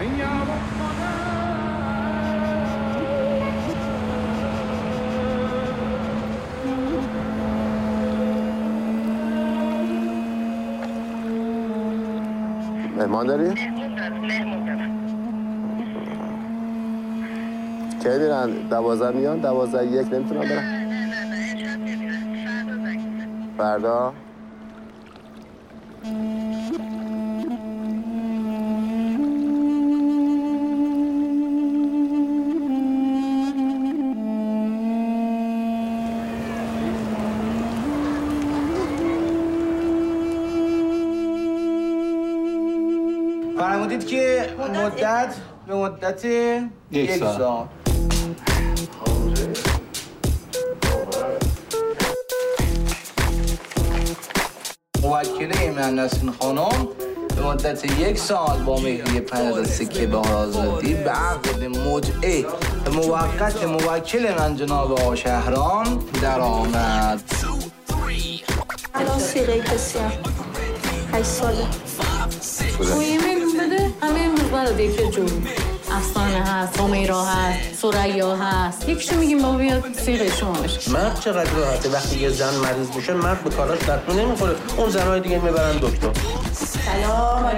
مهمان داری؟ کی میرن؟ دوازه میان؟ دوازه یک نمی‌تونم برن؟ فردا فرمودید که مدت به مدت یک سال. موکله من نسرین خانم به مدت یک سال با مهریه پنج سکه به آزادی به عقد مدعه موقت موکل من جناب آقا شهرام در آمد. الان سیغه کسی هم هشت ساله. برای دیگه جون. افسانه هست همیرا هست سریا هست. یکیشو میگیم بابا؟ بیاد سیغه شما بشه مرد چقدر راحته؟ وقتی یه زن مریض میشه مرد به کاراش دستور نمی‌خوره. اون زنهای دیگه می‌برن دکتر. سلام